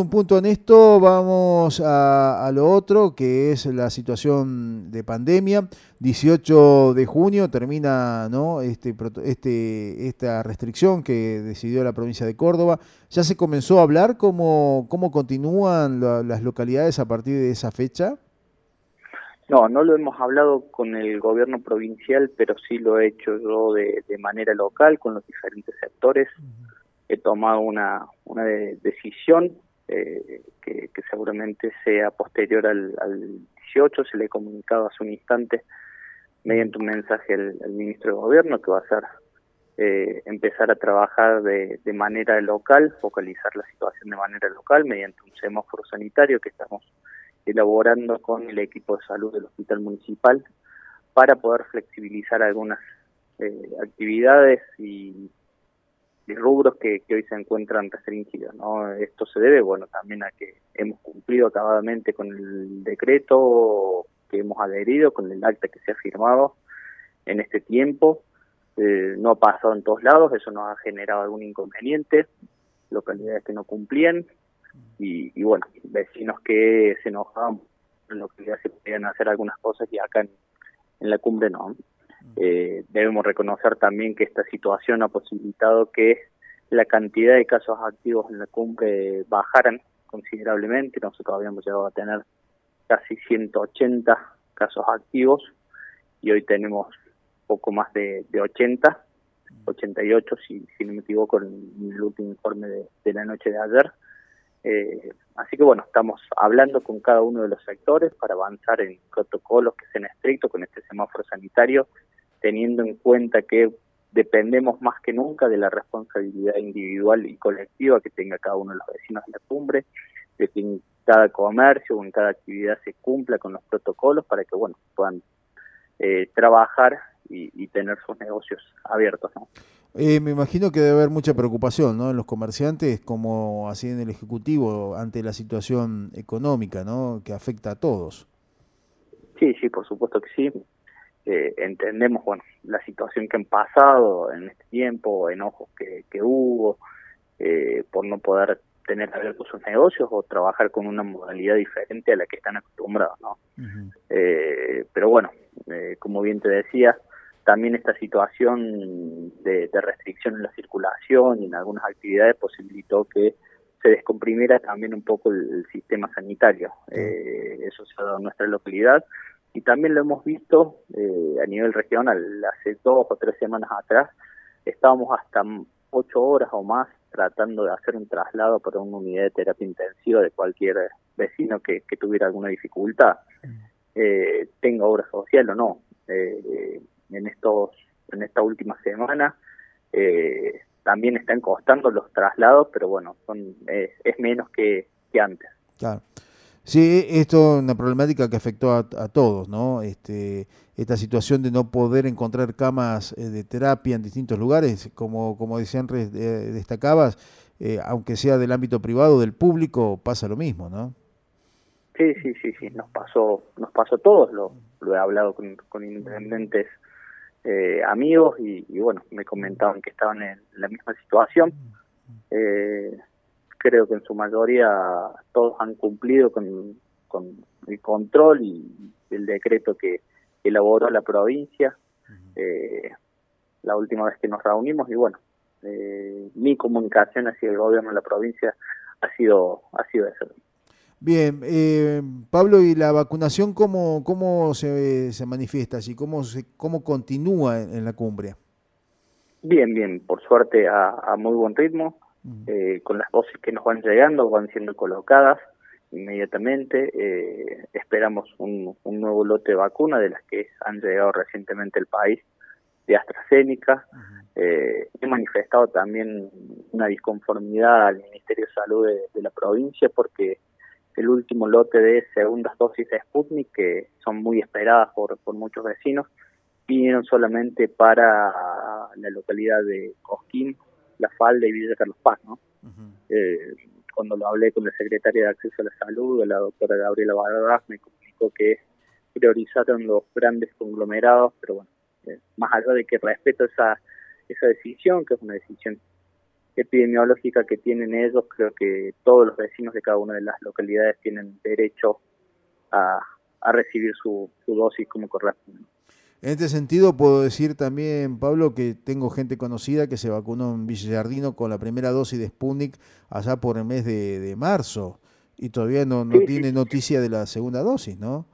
Un punto en esto, vamos a, lo otro, que es la situación de pandemia. 18 de junio termina ¿no? este, este, esta restricción que decidió la provincia de Córdoba. ¿Ya se comenzó a hablar cómo, cómo continúan las localidades a partir de esa fecha? No, no lo hemos hablado con el gobierno provincial, pero sí lo he hecho yo de, manera local con los diferentes sectores. He tomado una, una decisión eh, que, seguramente sea posterior al, 18, se le he comunicado hace un instante mediante un mensaje al, ministro de Gobierno que va a ser eh, empezar a trabajar de, de, manera local, focalizar la situación de manera local mediante un semáforo sanitario que estamos elaborando con el equipo de salud del Hospital Municipal para poder flexibilizar algunas eh, actividades y rubros que, hoy se encuentran restringidos. ¿no? Esto se debe, bueno, también a que hemos cumplido acabadamente con el decreto que hemos adherido, con el acta que se ha firmado en este tiempo. Eh, no ha pasado en todos lados, eso nos ha generado algún inconveniente, localidades que no cumplían y, y bueno, vecinos que se enojaban, localidades que podían hacer algunas cosas y acá en, en la cumbre no. Eh, debemos reconocer también que esta situación ha posibilitado que la cantidad de casos activos en la cumbre bajaran considerablemente. Nosotros habíamos llegado a tener casi 180 casos activos y hoy tenemos poco más de, de 80, 88 si, si no me equivoco en el último informe de, la noche de ayer. Eh, así que bueno, estamos hablando con cada uno de los sectores para avanzar en protocolos que sean estrictos con este semáforo sanitario teniendo en cuenta que dependemos más que nunca de la responsabilidad individual y colectiva que tenga cada uno de los vecinos de la cumbre, de que en cada comercio o en cada actividad se cumpla con los protocolos para que bueno puedan eh, trabajar y, tener sus negocios abiertos. Eh, me imagino que debe haber mucha preocupación ¿no? en los comerciantes, como así en el Ejecutivo, ante la situación económica ¿no? que afecta a todos. Sí, sí, por supuesto que sí. Eh, entendemos bueno la situación que han pasado en este tiempo, enojos que, que hubo, eh, por no poder tener abiertos sus negocios o trabajar con una modalidad diferente a la que están acostumbrados, ¿no? eh, pero bueno, eh, como bien te decía, también esta situación de, de, restricción en la circulación y en algunas actividades posibilitó que se descomprimiera también un poco el, el sistema sanitario. Eh, eso se ha dado en nuestra localidad y también lo hemos visto eh, a nivel regional. Hace dos o tres semanas atrás estábamos hasta ocho horas o más tratando de hacer un traslado para una unidad de terapia intensiva de cualquier vecino que, tuviera alguna dificultad, eh, tenga obra social o no. Eh, en estos en esta última semana eh, también están costando los traslados, pero bueno, son es menos que, que antes. Claro. Sí, esto es una problemática que afectó a, todos, ¿no? Este, esta situación de no poder encontrar camas eh, de terapia en distintos lugares, como, como decían, eh, destacabas, eh, aunque sea del ámbito privado, del público, pasa lo mismo, ¿no? Sí, sí, sí, sí, nos pasó, nos pasó a todos, lo, lo he hablado con, con independentes amigos y, y, bueno, me comentaban que estaban en la misma situación. Eh, creo que en su mayoría todos han cumplido con, con el control y el decreto que elaboró la provincia. Eh, la última vez que nos reunimos y bueno eh, mi comunicación hacia el gobierno de la provincia ha sido ha sido eso Bien, eh, Pablo, ¿y la vacunación cómo, cómo se, se manifiesta así? ¿Cómo, se, cómo continúa en, la cumbre? Bien, bien, por suerte a, a muy buen ritmo. Eh, con las dosis que nos van llegando, van siendo colocadas inmediatamente. Eh, esperamos un, nuevo lote de vacuna de las que han llegado recientemente al país de AstraZeneca. Eh, he manifestado también una disconformidad al Ministerio de Salud de, la provincia porque el último lote de segundas dosis de Sputnik, que son muy esperadas por, por muchos vecinos, vinieron solamente para la localidad de Cosquín, la falda y Villa Carlos Paz, ¿no? eh, cuando lo hablé con la secretaria de Acceso a la Salud, la doctora Gabriela Barras, me comunicó que priorizaron los grandes conglomerados, pero bueno, eh, más allá de que respeto esa, esa decisión, que es una decisión epidemiológica que tienen ellos, creo que todos los vecinos de cada una de las localidades tienen derecho a, recibir su, dosis como corresponde. En este sentido, puedo decir también, Pablo, que tengo gente conocida que se vacunó en Villarardino con la primera dosis de Sputnik allá por el mes de, marzo y todavía no, no tiene noticia de la segunda dosis, ¿no?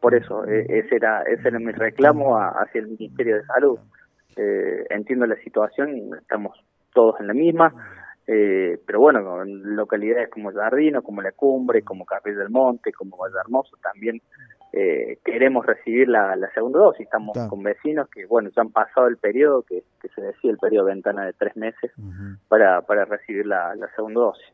Por eso, e, ese era, ese era mi reclamo hacia el Ministerio de Salud. Eh, entiendo la situación, estamos todos en la misma, eh, pero bueno, en localidades como Jardino, como La Cumbre, como Capilla del Monte, como Valle Hermoso, también eh, queremos recibir la, segunda dosis. Estamos con vecinos que, bueno, ya han pasado el periodo, que, se decía el periodo de ventana de tres meses, para, para recibir la, segunda dosis.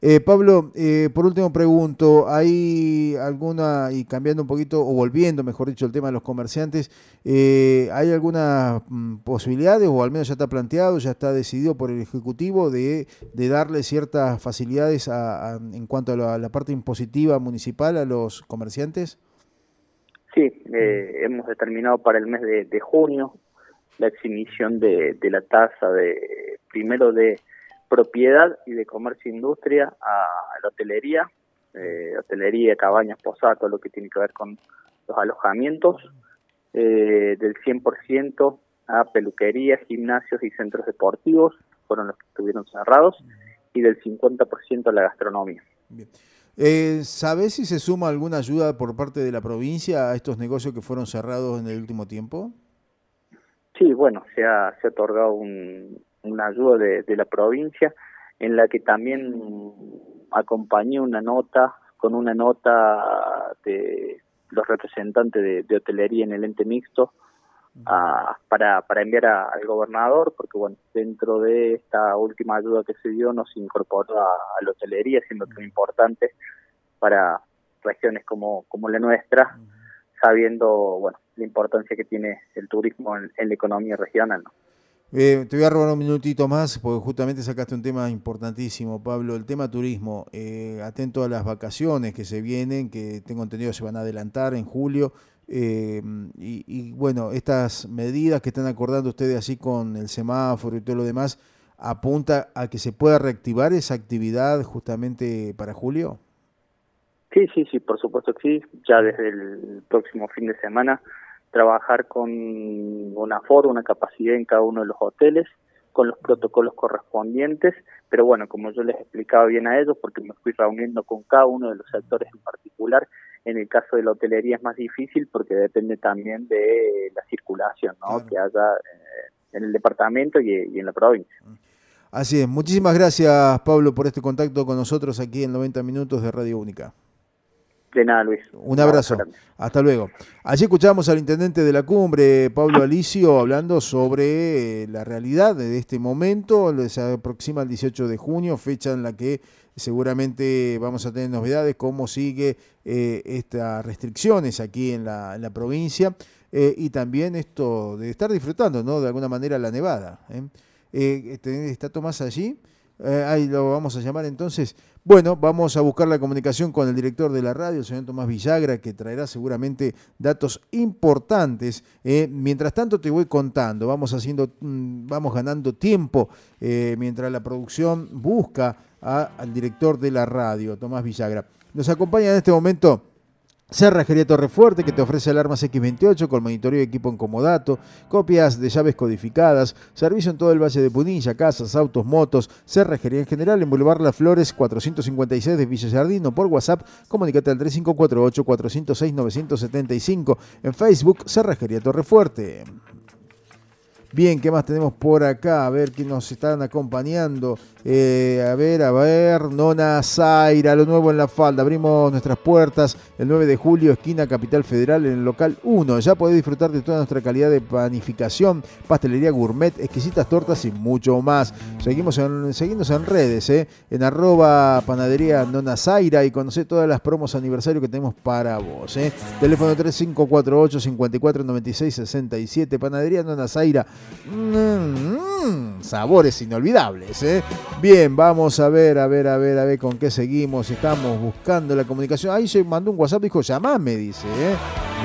Eh, Pablo, eh, por último pregunto, ¿hay alguna, y cambiando un poquito, o volviendo, mejor dicho, el tema de los comerciantes, ¿hay alguna mm, posibilidades, o al menos ya está planteado, ya está decidido por el Ejecutivo, de, de darle ciertas facilidades en cuanto a la parte impositiva municipal a los comerciantes? Sí, eh, hemos determinado para el mes de, junio la exhibición de, la tasa de primero de propiedad y de comercio e industria a la hotelería, eh, hotelería, cabañas, posadas, todo lo que tiene que ver con los alojamientos, eh, del 100% a peluquerías, gimnasios y centros deportivos, fueron los que estuvieron cerrados, y del 50% a la gastronomía. Bien. Eh, ¿Sabes si se suma alguna ayuda por parte de la provincia a estos negocios que fueron cerrados en el último tiempo? Sí, bueno, se ha, se ha otorgado una ayuda de, la provincia en la que también acompañó una nota, con una nota de los representantes de hotelería en el ente mixto, para, para enviar al gobernador, porque bueno, dentro de esta última ayuda que se dio nos incorporó a, la hotelería, siendo es importante para regiones como, como la nuestra, sabiendo bueno la importancia que tiene el turismo en, la economía regional. Eh, te voy a robar un minutito más, porque justamente sacaste un tema importantísimo, Pablo, el tema turismo. Eh, atento a las vacaciones que se vienen, que tengo entendido se van a adelantar en julio. Eh, y, bueno, estas medidas que están acordando ustedes así con el semáforo y todo lo demás, ¿apunta a que se pueda reactivar esa actividad justamente para julio? Sí, sí, sí, por supuesto que sí. Ya desde el próximo fin de semana trabajar con una aforo, una capacidad en cada uno de los hoteles, con los protocolos correspondientes, pero bueno, como yo les explicaba bien a ellos, porque me fui reuniendo con cada uno de los sectores en particular, en el caso de la hotelería es más difícil porque depende también de la circulación ¿no? que haya eh, en el departamento y, en la provincia. Así es. Muchísimas gracias, Pablo, por este contacto con nosotros aquí en 90 Minutos de Radio Única. De nada, Luis. Un abrazo. Hasta luego. Allí escuchamos al intendente de la cumbre, Pablo Alicio, hablando sobre eh, la realidad de este momento. Se aproxima el 18 de junio, fecha en la que seguramente vamos a tener novedades, cómo sigue eh, estas restricciones aquí en la, provincia eh, y también esto de estar disfrutando, ¿no? De alguna manera la nevada. ¿Está Tomás allí? Eh, ahí lo vamos a llamar entonces. Bueno, vamos a buscar la comunicación con el director de la radio, el señor Tomás Villagra, que traerá seguramente datos importantes. Eh, mientras tanto te voy contando, vamos haciendo, mm, vamos ganando tiempo eh, mientras la producción busca al director de la radio, Tomás Villagra. Nos acompaña en este momento Cerrajería Torrefuerte que te ofrece alarmas X28 con monitoreo y equipo en comodato, copias de llaves codificadas, servicio en todo el Valle de Punilla, casas, autos, motos, Cerrajería en general en Boulevard Las Flores 456 de Villa Jardín o por WhatsApp, comunícate al 3548 406 975 en Facebook Cerrajería Torrefuerte. Bien, ¿qué más tenemos por acá? A ver quién nos están acompañando. Eh, a ver, a ver, Nona Zaira, lo nuevo en la falda. Abrimos nuestras puertas el 9 de julio, esquina Capital Federal, en el local 1. Ya podés disfrutar de toda nuestra calidad de panificación, pastelería gourmet, exquisitas tortas y mucho más. Seguimos en, seguimos en redes, eh, en arroba panadería Nona Zaira y conocé todas las promos aniversario que tenemos para vos. Eh. Teléfono 3548 5496 67, panadería Nona Zaira Mmm, sabores inolvidables, ¿eh? Bien, vamos a ver, a ver, a ver, a ver con qué seguimos. Estamos buscando la comunicación. Ahí se mandó un WhatsApp, dijo, llamame, dice, ¿eh?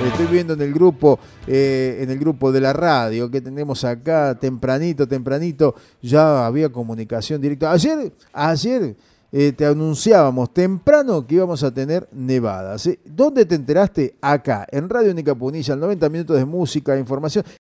Estoy viendo en el grupo, eh, en el grupo de la radio que tenemos acá, tempranito, tempranito, ya había comunicación directa. Ayer, ayer eh, te anunciábamos temprano que íbamos a tener nevadas. ¿Dónde te enteraste? Acá, en Radio Única Punilla, 90 minutos de música, información.